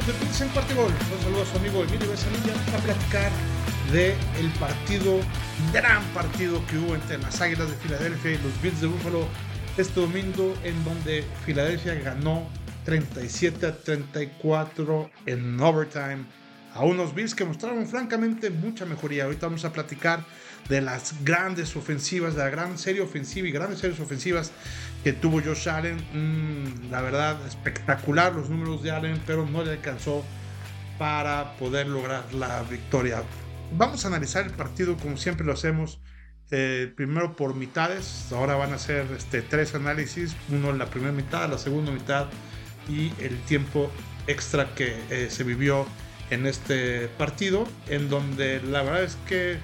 amigos de Bills en Cuarto Gol. Un saludo a su amigo Emilio Besanilla para platicar de el partido, gran partido que hubo entre las Águilas de Filadelfia y los Bills de Buffalo este domingo, en donde Filadelfia ganó 37 a 34 en overtime a unos Bills que mostraron francamente mucha mejoría. Ahorita vamos a platicar de las grandes ofensivas, de la gran serie ofensiva y grandes series ofensivas que tuvo Josh Allen. Mm, la verdad, espectacular los números de Allen, pero no le alcanzó para poder lograr la victoria. Vamos a analizar el partido como siempre lo hacemos. Eh, primero por mitades, ahora van a ser este, tres análisis, uno en la primera mitad, la segunda mitad y el tiempo extra que eh, se vivió en este partido, en donde la verdad es que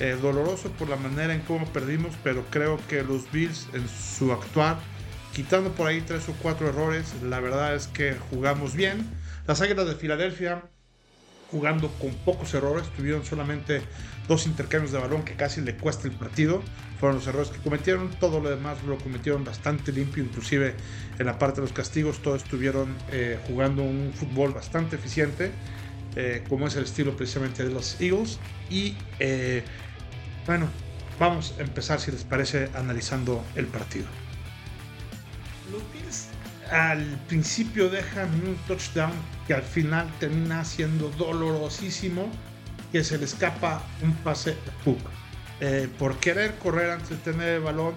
eh, doloroso por la manera en cómo perdimos, pero creo que los Bills en su actuar, quitando por ahí tres o cuatro errores, la verdad es que jugamos bien. Las Águilas de Filadelfia jugando con pocos errores, tuvieron solamente dos intercambios de balón que casi le cuesta el partido, fueron los errores que cometieron, todo lo demás lo cometieron bastante limpio, inclusive en la parte de los castigos, todos estuvieron eh, jugando un fútbol bastante eficiente. Eh, como es el estilo precisamente de los Eagles. Y eh, bueno, vamos a empezar, si les parece, analizando el partido. Los Bills al principio dejan un touchdown que al final termina siendo dolorosísimo, que se le escapa un pase a Cook. Eh, por querer correr antes de tener el balón,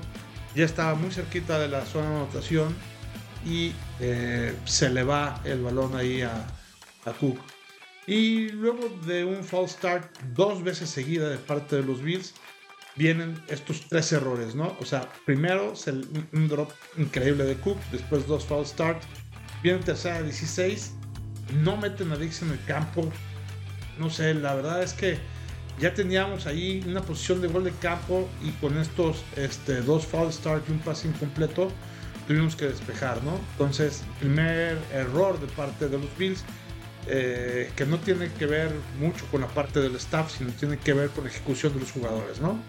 ya estaba muy cerquita de la zona de anotación y se le va el balón ahí a, a Cook. Y luego de un false start dos veces seguida de parte de los Bills, vienen estos tres errores, ¿no? O sea, primero un drop increíble de Cook, después dos false start, viene tercera 16, no meten a Dix en el campo. No sé, la verdad es que ya teníamos ahí una posición de gol de campo y con estos este, dos false start y un pase incompleto tuvimos que despejar, ¿no? Entonces, primer error de parte de los Bills eh, que no tiene que ver mucho con la parte del staff, sino tiene que ver con la ejecución de los jugadores, ¿no?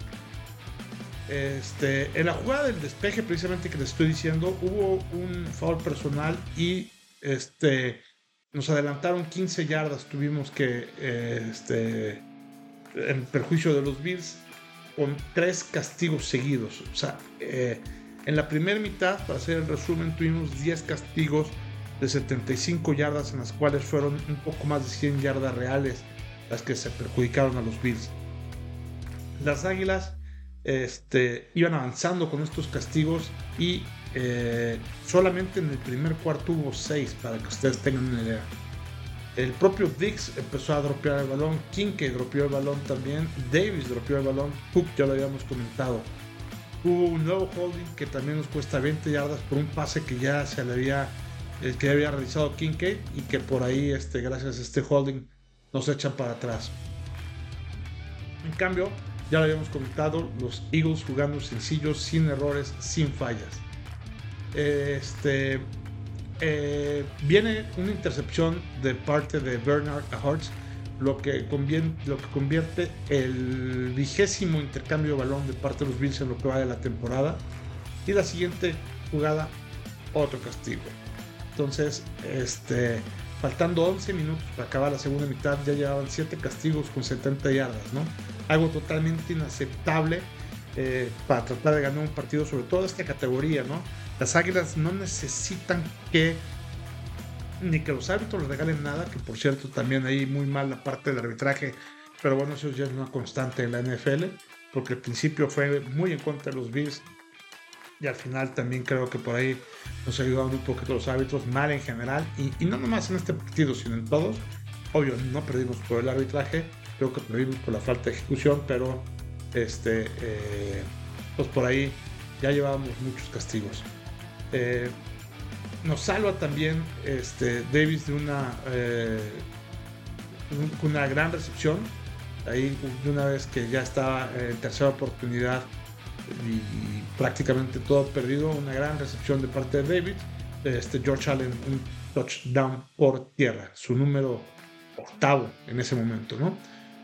Este, en la jugada del despeje, precisamente que les estoy diciendo, hubo un foul personal y este, nos adelantaron 15 yardas. Tuvimos que, eh, este, en perjuicio de los Bills, con tres castigos seguidos. O sea, eh, en la primera mitad, para hacer el resumen, tuvimos 10 castigos de 75 yardas, en las cuales fueron un poco más de 100 yardas reales las que se perjudicaron a los Bills. Las Águilas este, iban avanzando con estos castigos y eh, solamente en el primer cuarto hubo 6 para que ustedes tengan una idea. El propio Dix empezó a dropear el balón, Kinke dropeó el balón también, Davis dropeó el balón, Cook ya lo habíamos comentado. Hubo un nuevo holding que también nos cuesta 20 yardas por un pase que ya se le había el que había realizado Kincaid y que por ahí, este, gracias a este holding, nos echan para atrás. En cambio, ya lo habíamos comentado, los Eagles jugando sencillos, sin errores, sin fallas. Este, eh, viene una intercepción de parte de Bernard a lo que, lo que convierte el vigésimo intercambio de balón de parte de los Bills en lo que va de la temporada. Y la siguiente jugada, otro castigo. Entonces, este, faltando 11 minutos para acabar la segunda mitad, ya llevaban 7 castigos con 70 yardas, ¿no? Algo totalmente inaceptable eh, para tratar de ganar un partido, sobre todo esta categoría, ¿no? Las Águilas no necesitan que ni que los árbitros les regalen nada, que por cierto también ahí muy mal la parte del arbitraje, pero bueno, eso ya es una constante en la NFL, porque al principio fue muy en contra de los Bills y al final también creo que por ahí nos ayudaron un poquito los árbitros, mal en general, y, no nomás en este partido, sino en todos. Obvio, no perdimos por el arbitraje, creo que perdimos por la falta de ejecución, pero este, eh, pues por ahí ya llevábamos muchos castigos. Eh, nos salva también este, Davis de una, eh, una gran recepción. Ahí, de una vez que ya estaba en tercera oportunidad, y, prácticamente todo perdido. Una gran recepción de parte de David. Este George Allen, un touchdown por tierra, su número octavo en ese momento, ¿no?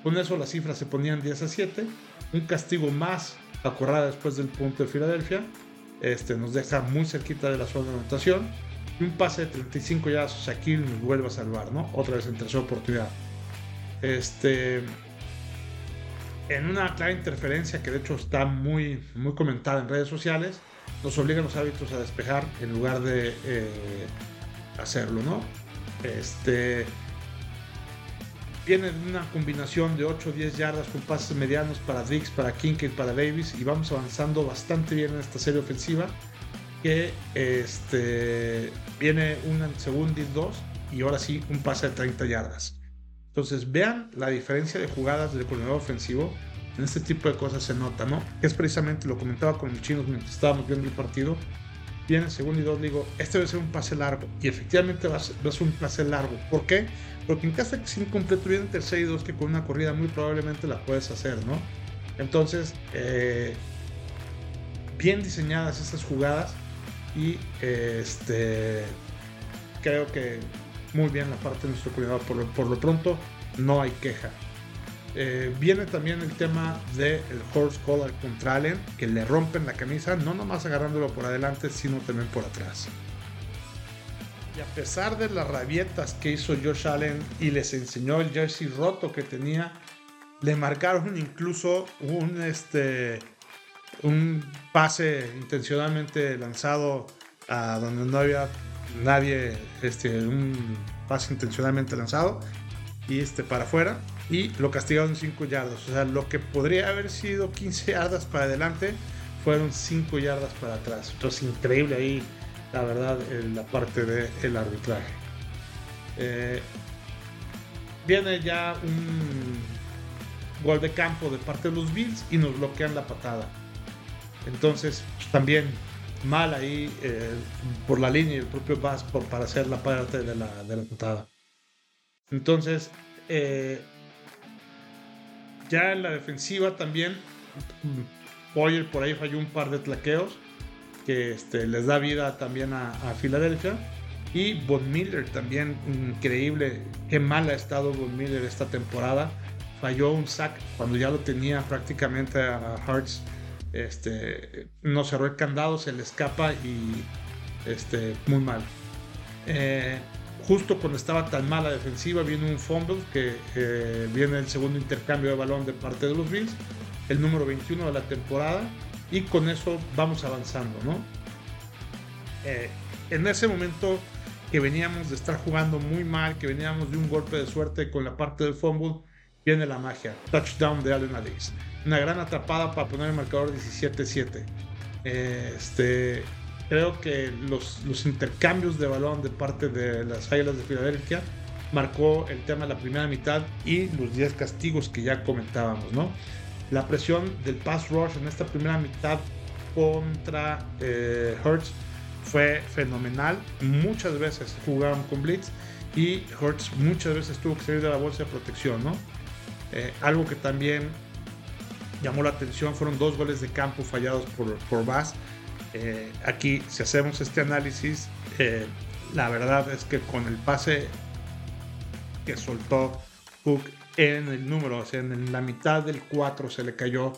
Con eso las cifras se ponían 10 a 7. Un castigo más a después del punto de Filadelfia. Este, nos deja muy cerquita de la zona de anotación. y un pase de 35 yardas, Shaquille nos vuelve a salvar, ¿no? Otra vez en tercera oportunidad. Este, en una clara interferencia que de hecho está muy, muy comentada en redes sociales, nos obligan los árbitros a despejar en lugar de eh, hacerlo, ¿no? Este, viene una combinación de 8 o 10 yardas con pases medianos para Dix, para Kincaid, para Davis y vamos avanzando bastante bien en esta serie ofensiva que este, viene un segundo y dos y ahora sí un pase de 30 yardas. Entonces vean la diferencia de jugadas del coordinador ofensivo. En este tipo de cosas se nota, ¿no? Que es precisamente, lo comentaba con el chino mientras estábamos viendo el partido. Viene segundo y dos, digo, este debe ser un pase largo. Y efectivamente va a ser, un pase largo. ¿Por qué? Porque en caso de que sea incompleto, viene tercer y dos que con una corrida muy probablemente la puedes hacer, ¿no? Entonces, eh, bien diseñadas estas jugadas y este creo que muy bien la parte de nuestro cuidado. Por, por lo pronto, no hay queja. Eh, viene también el tema del horse collar contra Allen, que le rompen la camisa, no nomás agarrándolo por adelante, sino también por atrás. Y a pesar de las rabietas que hizo Josh Allen y les enseñó el jersey roto que tenía, le marcaron incluso un, este, un pase intencionalmente lanzado a donde no había nadie, este, un pase intencionalmente lanzado y este para afuera y lo castigaron 5 yardas. O sea, lo que podría haber sido 15 yardas para adelante fueron 5 yardas para atrás. Entonces, increíble ahí, la verdad, la parte del arbitraje. Eh, viene ya un gol de campo de parte de los Bills y nos bloquean la patada. Entonces, también mal ahí eh, por la línea y el propio Bass para hacer la parte de la, de la patada. Entonces, eh, ya en la defensiva también, Boyer por ahí falló un par de tlaqueos que este, les da vida también a, Filadelfia. Y Von Miller también, increíble, qué mal ha estado Von Miller esta temporada. Falló un sack cuando ya lo tenía prácticamente a Hearts este, no cerró el candado, se le escapa y este, muy mal. Eh, justo cuando estaba tan mala defensiva, viene un fumble que eh, viene el segundo intercambio de balón de parte de los Bills, el número 21 de la temporada, y con eso vamos avanzando, ¿no? Eh, en ese momento que veníamos de estar jugando muy mal, que veníamos de un golpe de suerte con la parte del fumble, viene la magia, touchdown de Allen Adix una gran atrapada para poner el marcador 17-7. Este, creo que los, los, intercambios de balón de parte de las Águilas de Filadelfia marcó el tema de la primera mitad y los 10 castigos que ya comentábamos, ¿no? La presión del pass rush en esta primera mitad contra eh, Hertz fue fenomenal. Muchas veces jugaron con Blitz y Hertz muchas veces tuvo que salir de la bolsa de protección, ¿no? Eh, algo que también llamó la atención fueron dos goles de campo fallados por, por Bass. Eh, aquí, si hacemos este análisis, eh, la verdad es que con el pase que soltó Cook en el número, o sea, en la mitad del 4 se le cayó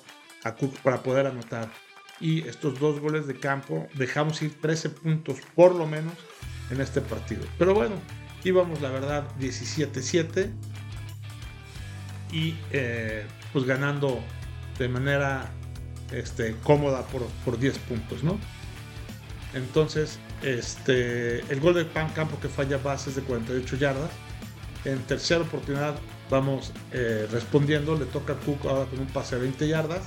a Cook para poder anotar. Y estos dos goles de campo dejamos ir 13 puntos por lo menos en este partido. Pero bueno, íbamos la verdad 17-7 y eh, pues ganando de manera este, cómoda por, por 10 puntos, ¿no? Entonces, este, el gol de Pan Campo que falla bases de 48 yardas. En tercera oportunidad vamos eh, respondiendo, le toca a Cook ahora con un pase de 20 yardas.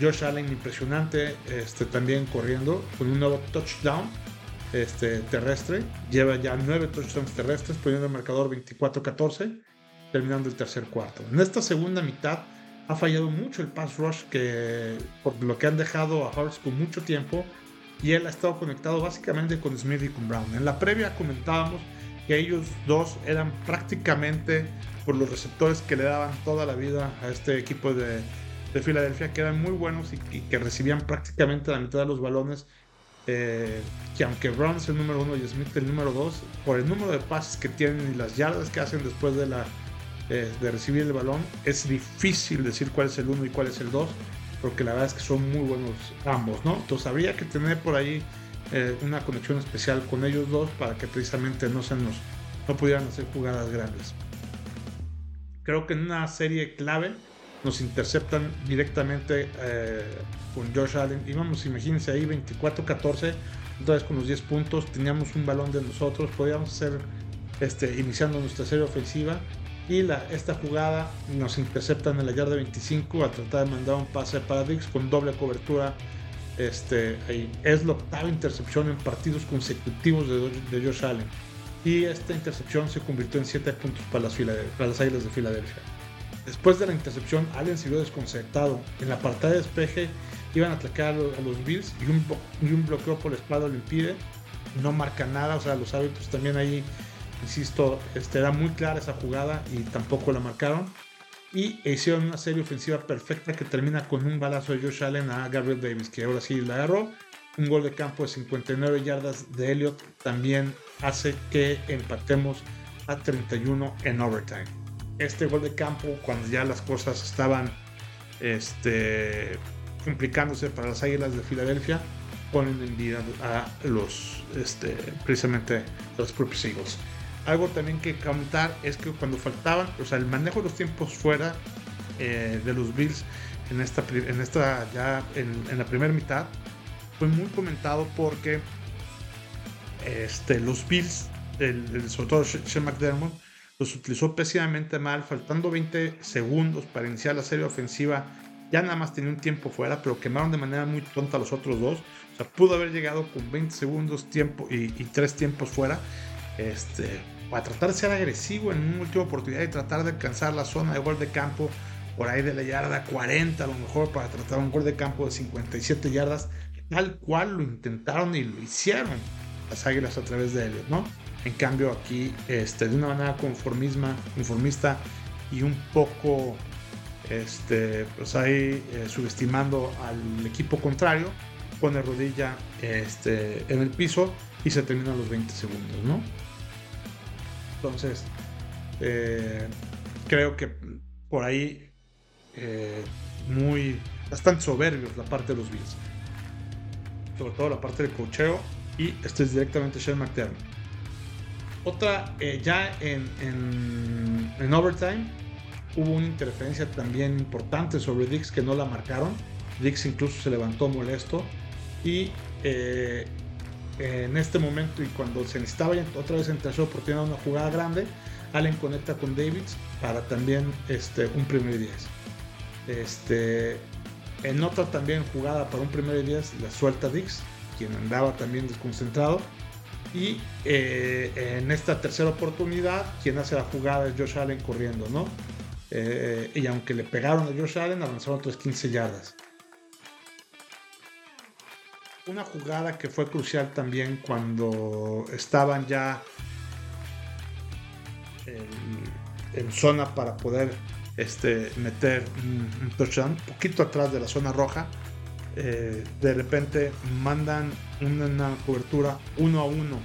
Josh Allen impresionante este, también corriendo con un nuevo touchdown este, terrestre. Lleva ya 9 touchdowns terrestres poniendo el marcador 24-14 terminando el tercer cuarto. En esta segunda mitad ha fallado mucho el pass rush que por lo que han dejado a Hurts con mucho tiempo y él ha estado conectado básicamente con Smith y con Brown. En la previa comentábamos que ellos dos eran prácticamente por los receptores que le daban toda la vida a este equipo de, de Filadelfia, que eran muy buenos y, que recibían prácticamente la mitad de los balones. Eh, que aunque Brown es el número uno y Smith el número dos, por el número de pases que tienen y las yardas que hacen después de la de recibir el balón. Es difícil decir cuál es el 1 y cuál es el 2, porque la verdad es que son muy buenos ambos, ¿no? Entonces habría que tener por ahí eh, una conexión especial con ellos dos para que precisamente no se nos no pudieran hacer jugadas grandes. Creo que en una serie clave nos interceptan directamente eh, con Josh Allen. Íbamos, imagínense ahí 24-14, otra vez con los 10 puntos, teníamos un balón de nosotros, podíamos hacer este, iniciando nuestra serie ofensiva. Y esta jugada nos interceptan en la yarda 25 a tratar de mandar un pase para Dix con doble cobertura. Este, Es la octava intercepción en partidos consecutivos de, de Josh Allen. Y esta intercepción se convirtió en 7 puntos para las, para las Águilas de Filadelfia. Después de la intercepción, Allen se vio desconcertado. En la partada de despeje iban a atacar a los Bills y un, y un bloqueo por la espalda lo impide. No marca nada, o sea, los hábitos también ahí Insisto, este, era muy clara esa jugada y tampoco la marcaron. Y hicieron una serie ofensiva perfecta que termina con un balazo de Josh Allen a Gabriel Davis, que ahora sí la agarró. Un gol de campo de 59 yardas de Elliott también hace que empatemos a 31 en overtime. Este gol de campo, cuando ya las cosas estaban este, complicándose para las Águilas de Filadelfia, ponen en vida a los, este, precisamente a los propios Eagles. Algo también que comentar es que cuando faltaban, o sea, el manejo de los tiempos fuera eh, de los Bills en esta, en esta ya en, la primera mitad fue muy comentado porque este, los Bills, el, sobre todo Shane McDermott, los utilizó pésimamente mal, faltando 20 segundos para iniciar la serie ofensiva. Ya nada más tenía un tiempo fuera, pero quemaron de manera muy tonta a los otros dos. O sea, pudo haber llegado con 20 segundos tiempo y, y 3 tiempos fuera este, para tratar de ser agresivo en una última oportunidad y tratar de alcanzar la zona de gol de campo por ahí de la yarda 40 a lo mejor para tratar un gol de campo de 57 yardas, tal cual lo intentaron y lo hicieron las Águilas a través de ellos, ¿no? En cambio aquí, este, de una manera conformisma, conformista y un poco, este, pues ahí eh, subestimando al equipo contrario, pone rodilla este, en el piso y se terminan los 20 segundos, ¿no? Entonces, eh, creo que por ahí eh, muy bastante soberbios la parte de los Bills. Sobre todo la parte del cocheo. Y este es directamente Sean McDermott. Otra, eh, ya en, en, overtime, hubo una interferencia también importante sobre Dix que no la marcaron. Dix incluso se levantó molesto. Y en este momento y cuando se necesitaba otra vez en tercera oportunidad una jugada grande, Allen conecta con Davids para también este, un primer 10. Este, en otra también jugada para un primer 10 la suelta Dix, quien andaba también desconcentrado. Y eh, en esta tercera oportunidad, quien hace la jugada es Josh Allen corriendo, ¿no? Eh, y aunque le pegaron a Josh Allen, avanzaron otras 15 yardas una jugada que fue crucial también cuando estaban ya en, zona para poder este, meter un, touchdown, un poquito atrás de la zona roja. Eh, de repente mandan una, cobertura uno a uno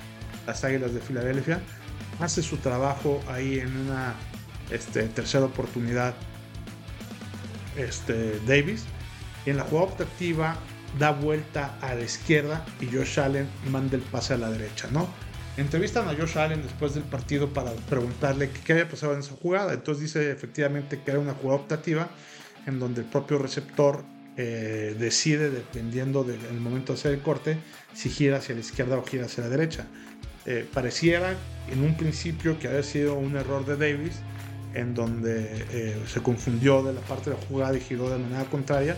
las Águilas de Filadelfia. Hace su trabajo ahí en una este, tercera oportunidad este, Davis. Y en la jugada optativa da vuelta a la izquierda y Josh Allen manda el pase a la derecha, ¿no? Entrevistan a Josh Allen después del partido para preguntarle qué había pasado en esa jugada. Entonces dice efectivamente que era una jugada optativa en donde el propio receptor eh, decide, dependiendo del momento de hacer el corte, si gira hacia la izquierda o gira hacia la derecha. Eh, pareciera en un principio que había sido un error de Davis, en donde eh, se confundió de la parte de la jugada y giró de manera contraria,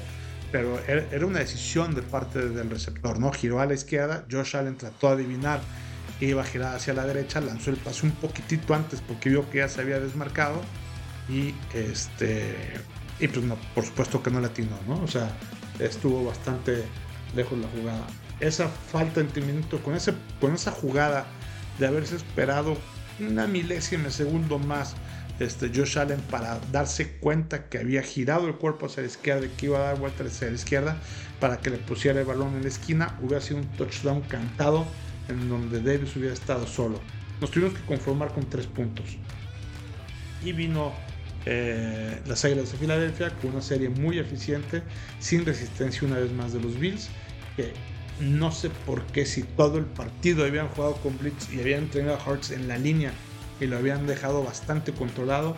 pero era una decisión de parte del receptor, ¿no? Giró a la izquierda, Josh Allen trató de adivinar que iba a girar hacia la derecha, lanzó el pase un poquitito antes porque vio que ya se había desmarcado y este y pues no, por supuesto que no latinó, ¿no? O sea, estuvo bastante lejos la jugada. Esa falta de entendimiento con, ese, con esa jugada de haberse esperado una milésima de segundo más este, Josh Allen para darse cuenta que había girado el cuerpo hacia la izquierda y que iba a dar vuelta hacia la izquierda para que le pusiera el balón en la esquina, hubiera sido un touchdown cantado en donde Davis hubiera estado solo. Nos tuvimos que conformar con tres puntos. Y vino eh, las Águilas de Filadelfia con una serie muy eficiente, sin resistencia una vez más de los Bills, que no sé por qué si todo el partido habían jugado con Blitz y habían tenido a Hurts en la línea y lo habían dejado bastante controlado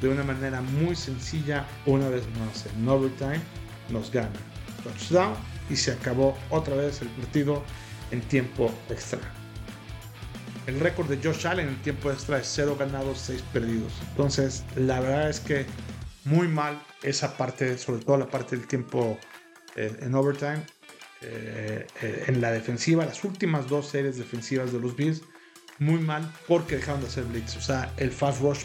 de una manera muy sencilla, una vez más en overtime, nos gana. Touchdown y se acabó otra vez el partido en tiempo extra. El récord de Josh Allen en tiempo extra es 0 ganados, 6 perdidos. Entonces, la verdad es que muy mal esa parte, sobre todo la parte del tiempo eh, en overtime. Eh, eh, en la defensiva, las últimas dos series defensivas de los Bills, muy mal porque dejaron de hacer blitz. O sea, el fast rush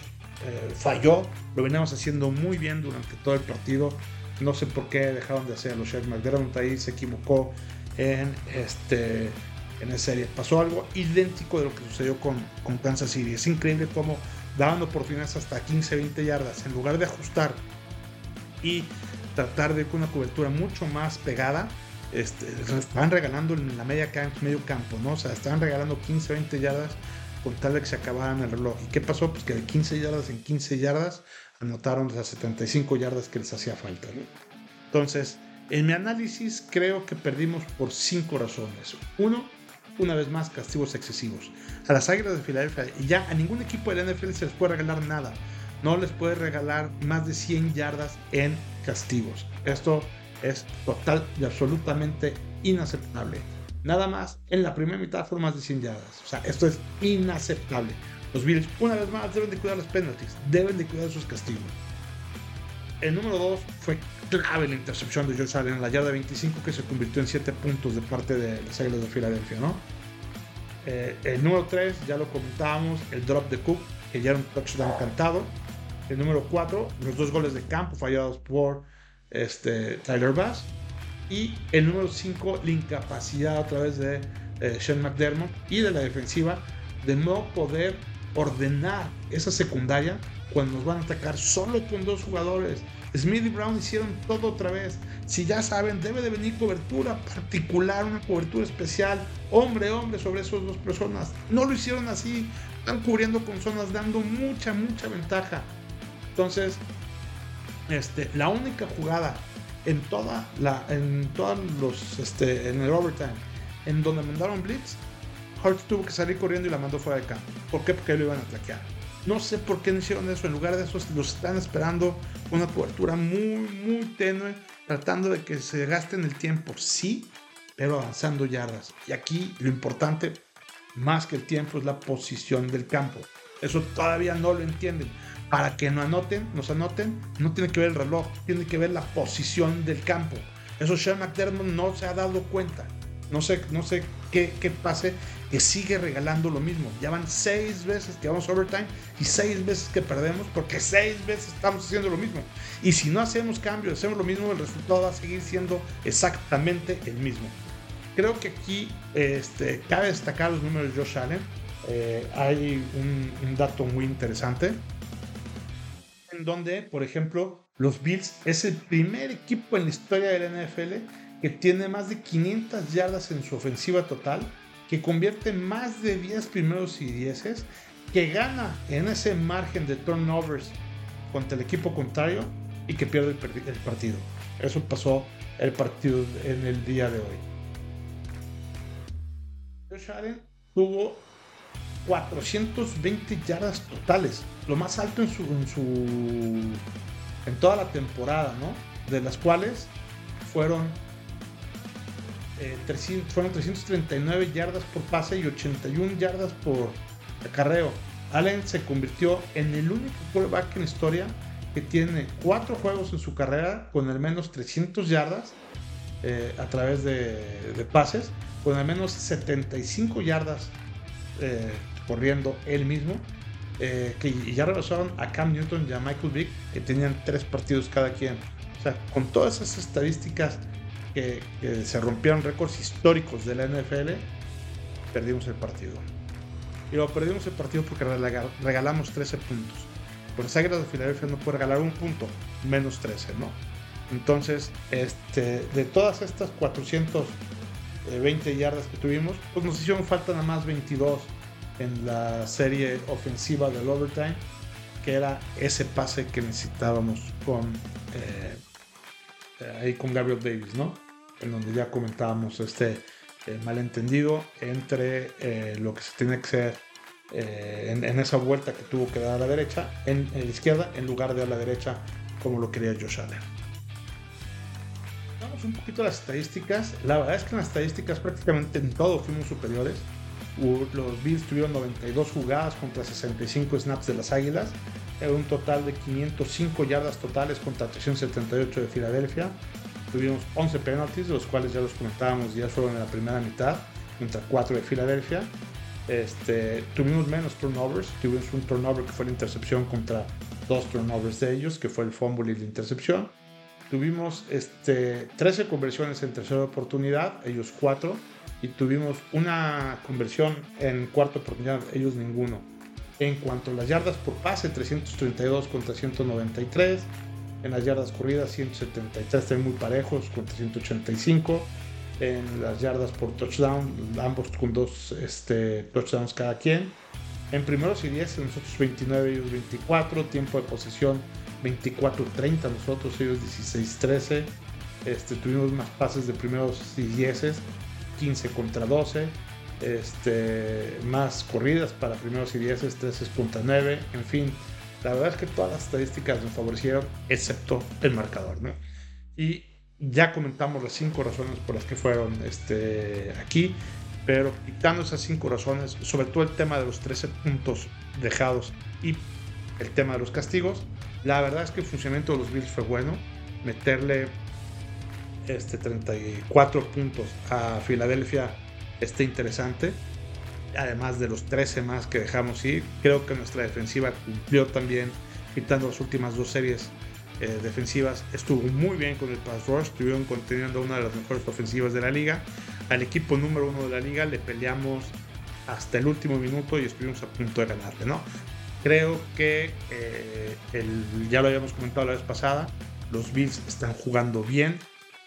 falló, lo veníamos haciendo muy bien durante todo el partido. No sé por qué dejaron de hacerlo. McDermott ahí se equivocó en este en esa serie. Pasó algo idéntico de lo que sucedió con, con Kansas City. Es increíble cómo daban oportunidades hasta 15, 20 yardas. En lugar de ajustar y tratar de ir con una cobertura mucho más pegada, este, estaban regalando en la media medio campo, ¿no? O sea, estaban regalando 15, 20 yardas con tal de que se acabaran el reloj. ¿Y qué pasó? Pues que de 15 yardas en 15 yardas anotaron las 75 yardas que les hacía falta. Entonces, en mi análisis creo que perdimos por cinco razones. Uno, una vez más, castigos excesivos. A las Águilas de Filadelfia y ya a ningún equipo de la NFL se les puede regalar nada. No les puede regalar más de 100 yardas en castigos. Esto es total y absolutamente inaceptable. Nada más, en la primera mitad fueron más de 100 yardas. O sea, esto es inaceptable. Los Bills, una vez más, deben de cuidar los penalties, deben de cuidar sus castigos. El número 2 fue clave la intercepción de George Allen en la yarda 25 que se convirtió en 7 puntos de parte de las Águilas de Filadelfia, ¿no? Eh, el número 3, ya lo comentábamos, el drop de Cook, que ya era un touchdown cantado. El número 4, los dos goles de campo fallados por este, Tyler Bass. Y el número 5, la incapacidad a través de eh, Sean McDermott y de la defensiva de no poder ordenar esa secundaria cuando nos van a atacar solo con dos jugadores. Smith y Brown hicieron todo otra vez. Si ya saben, debe de venir cobertura particular, una cobertura especial, hombre, hombre, sobre esas dos personas. No lo hicieron así. Están cubriendo con zonas, dando mucha, mucha ventaja. Entonces, este, la única jugada en toda la, en todos los, este, en el overtime, en donde mandaron blitz, Hart tuvo que salir corriendo y la mandó fuera de campo. ¿Por qué? Porque lo iban a ataquear. No sé por qué no hicieron eso. En lugar de eso, los están esperando una cobertura muy, muy tenue, tratando de que se gasten el tiempo. Sí, pero avanzando yardas. Y aquí lo importante, más que el tiempo, es la posición del campo. Eso todavía no lo entienden. Para que no anoten, nos anoten, no tiene que ver el reloj, tiene que ver la posición del campo. Eso Sean McDermott no se ha dado cuenta. No sé, no sé qué, qué pase, que sigue regalando lo mismo. Ya van seis veces que vamos overtime y seis veces que perdemos porque seis veces estamos haciendo lo mismo. Y si no hacemos cambios, hacemos lo mismo, el resultado va a seguir siendo exactamente el mismo. Creo que aquí este, cabe destacar los números de Josh Allen. Eh, hay un, un dato muy interesante en donde, por ejemplo, los Bills es el primer equipo en la historia de la NFL que tiene más de 500 yardas en su ofensiva total, que convierte más de 10 primeros y 10, que gana en ese margen de turnovers contra el equipo contrario y que pierde el, partido. Eso pasó el partido en el día de hoy. Josh Allen tuvo 420 yardas totales, lo más alto en su, en toda la temporada, ¿no? De las cuales fueron eh, fueron 339 yardas por pase y 81 yardas por acarreo. Allen se convirtió en el único quarterback en historia que tiene cuatro juegos en su carrera con al menos 300 yardas eh, a través de, pases, con al menos 75 yardas eh, corriendo él mismo, que ya rebasaron a Cam Newton y a Michael Vick, que tenían tres partidos cada quien. O sea, con todas esas estadísticas que, se rompieron récords históricos de la NFL, perdimos el partido. Y lo perdimos el partido porque regalamos 13 puntos. Con las Águilas de Filadelfia no puede regalar un punto, menos 13, ¿no? Entonces, este, de todas estas 420 yardas que tuvimos, pues nos hicieron falta nada más 22 en la serie ofensiva del overtime, que era ese pase que necesitábamos con, eh, ahí con Gabriel Davis, ¿no? en donde ya comentábamos este, eh, malentendido entre eh, lo que se tiene que hacer eh, en, esa vuelta que tuvo que dar a la derecha, en, la izquierda, en lugar de a la derecha, como lo quería Josh Allen. Vamos un poquito a las estadísticas. La verdad es que en las estadísticas prácticamente en todo fuimos superiores. Los Bills tuvieron 92 jugadas contra 65 snaps de las Águilas. Era un total de 505 yardas totales contra 378 de Filadelfia. Tuvimos 11 penalties, de los cuales ya los comentábamos, ya fueron en la primera mitad, contra 4 de Filadelfia. Este, tuvimos menos turnovers, tuvimos un turnover que fue la intercepción contra dos turnovers de ellos, que fue el fumble y la intercepción. Tuvimos este, 13 conversiones en tercera oportunidad, ellos 4, tuvimos una conversión en cuarta oportunidad, ellos ninguno. En cuanto a las yardas por pase, 332 contra 193. En las yardas corridas, 173, están muy parejos contra 185 en las yardas por touchdown, ambos con dos este, touchdowns cada quien. En primeros y 10, nosotros 29, ellos 24, tiempo de posesión 24-30, nosotros ellos 16-13. Este, tuvimos más pases de primeros y 10, 15 contra 12. Este, más corridas para primeros y 10, 13.9. En fin, la verdad es que todas las estadísticas nos favorecieron, excepto el marcador. ¿no? Y ya comentamos las cinco razones por las que fueron este, aquí, pero quitando esas cinco razones, sobre todo el tema de los 13 puntos dejados y el tema de los castigos, la verdad es que el funcionamiento de los Bills fue bueno. Meterle este 34 puntos a Filadelfia está interesante. Además de los 13 más que dejamos ir, creo que nuestra defensiva cumplió también, quitando las últimas dos series eh, defensivas estuvo muy bien con el pass rush, estuvieron conteniendo una de las mejores ofensivas de la liga. Al equipo número uno de la liga le peleamos hasta el último minuto y estuvimos a punto de ganarle, ¿no? Creo que eh, el, ya lo habíamos comentado la vez pasada, los Bills están jugando bien,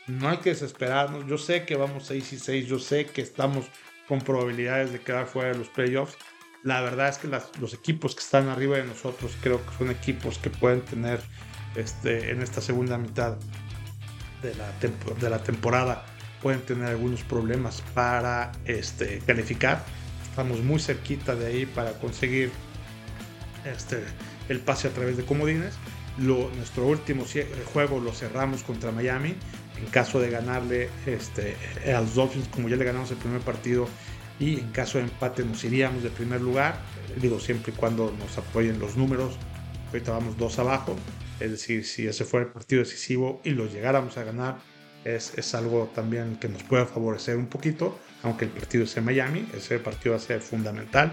no hay que desesperarnos, yo sé que vamos 6 y 6, yo sé que estamos con probabilidades de quedar fuera de los playoffs. La verdad es que los equipos que están arriba de nosotros creo que son equipos que pueden tener este, en esta segunda mitad de la, de la temporada pueden tener algunos problemas para este, calificar. Estamos muy cerquita de ahí para conseguir este, el pase a través de comodines. Lo, nuestro último juego lo cerramos contra Miami. En caso de ganarle este, a los Dolphins, como ya le ganamos el primer partido, y en caso de empate nos iríamos de primer lugar. Digo, siempre y cuando nos apoyen los números. Ahorita vamos dos abajo. Es decir, si ese fuera el partido decisivo y lo llegáramos a ganar, es, es algo también que nos puede favorecer un poquito, aunque el partido sea en Miami, ese partido va a ser fundamental.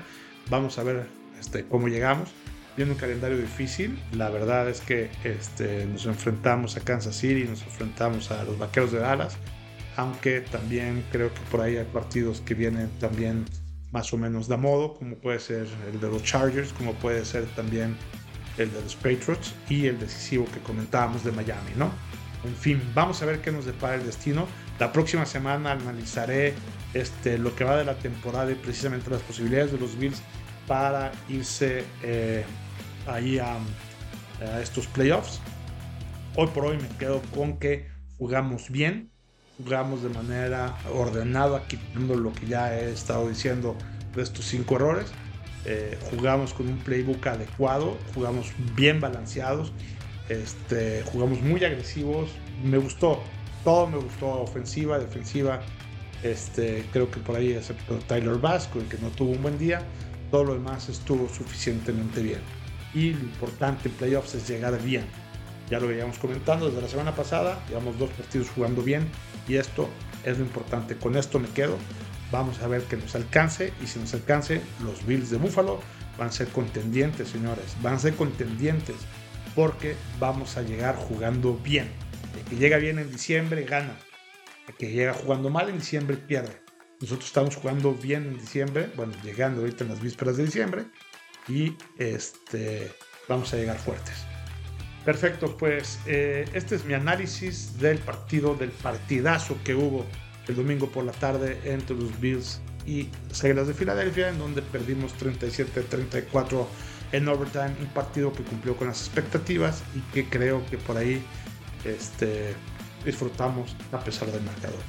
Vamos a ver este, cómo llegamos. Viene un calendario difícil, la verdad es que este, nos enfrentamos a Kansas City, nos enfrentamos a los Vaqueros de Dallas, aunque también creo que por ahí hay partidos que vienen también más o menos de modo, como puede ser el de los Chargers, como puede ser también el de los Patriots y el decisivo que comentábamos de Miami, ¿no? En fin, vamos a ver qué nos depara el destino. La próxima semana analizaré este, lo que va de la temporada y precisamente las posibilidades de los Bills para irse eh, ahí a, estos playoffs. Hoy por hoy me quedo con que jugamos bien, jugamos de manera ordenada, quitando lo que ya he estado diciendo de estos cinco errores eh, jugamos con un playbook adecuado, jugamos bien balanceados, este, jugamos muy agresivos. Me gustó, todo me gustó, ofensiva, defensiva. Este, creo que por ahí, excepto Tyler Vasco, el que no tuvo un buen día, todo lo demás estuvo suficientemente bien. Y lo importante en playoffs es llegar bien. Ya lo habíamos comentando desde la semana pasada, llevamos dos partidos jugando bien y esto es lo importante. Con esto me quedo. Vamos a ver que nos alcance y si nos alcance, los Bills de Buffalo van a ser contendientes, señores. Van a ser contendientes porque vamos a llegar jugando bien. El que llega bien en diciembre gana. El que llega jugando mal en diciembre pierde. Nosotros estamos jugando bien en diciembre, bueno, llegando ahorita en las vísperas de diciembre y este, vamos a llegar fuertes. Perfecto, pues eh, este es mi análisis del partido, del partidazo que hubo el domingo por la tarde entre los Bills y las Águilas de Filadelfia, en donde perdimos 37-34 en overtime, un partido que cumplió con las expectativas y que creo que por ahí este, disfrutamos a pesar del marcador.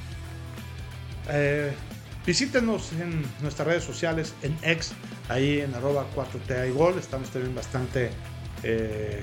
Eh, Visítenos en nuestras redes sociales, en X, ahí en arroba 4T Gol. Estamos también bastante eh,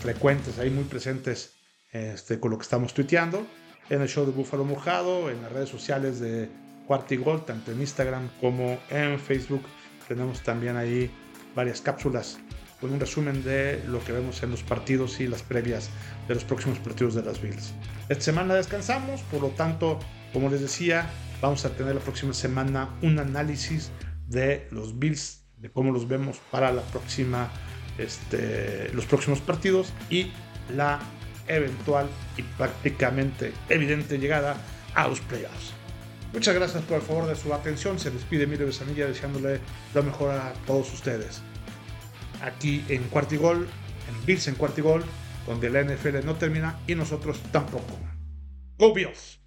frecuentes, ahí muy presentes este, con lo que estamos tuiteando. En el show de Búfalo Mojado, en las redes sociales de Cuarto y Gol, tanto en Instagram como en Facebook. Tenemos también ahí varias cápsulas con un resumen de lo que vemos en los partidos y las previas de los próximos partidos de las Bills. Esta semana descansamos, por lo tanto, como les decía, vamos a tener la próxima semana un análisis de los Bills, de cómo los vemos para la próxima, este, los próximos partidos y la eventual y prácticamente evidente llegada a los playoffs. Muchas gracias por el favor de su atención. Se despide Mire Besanilla deseándole lo mejor a todos ustedes aquí en Cuartigol, en Bills en Cuartigol, donde la NFL no termina y nosotros tampoco. ¡Go Bills!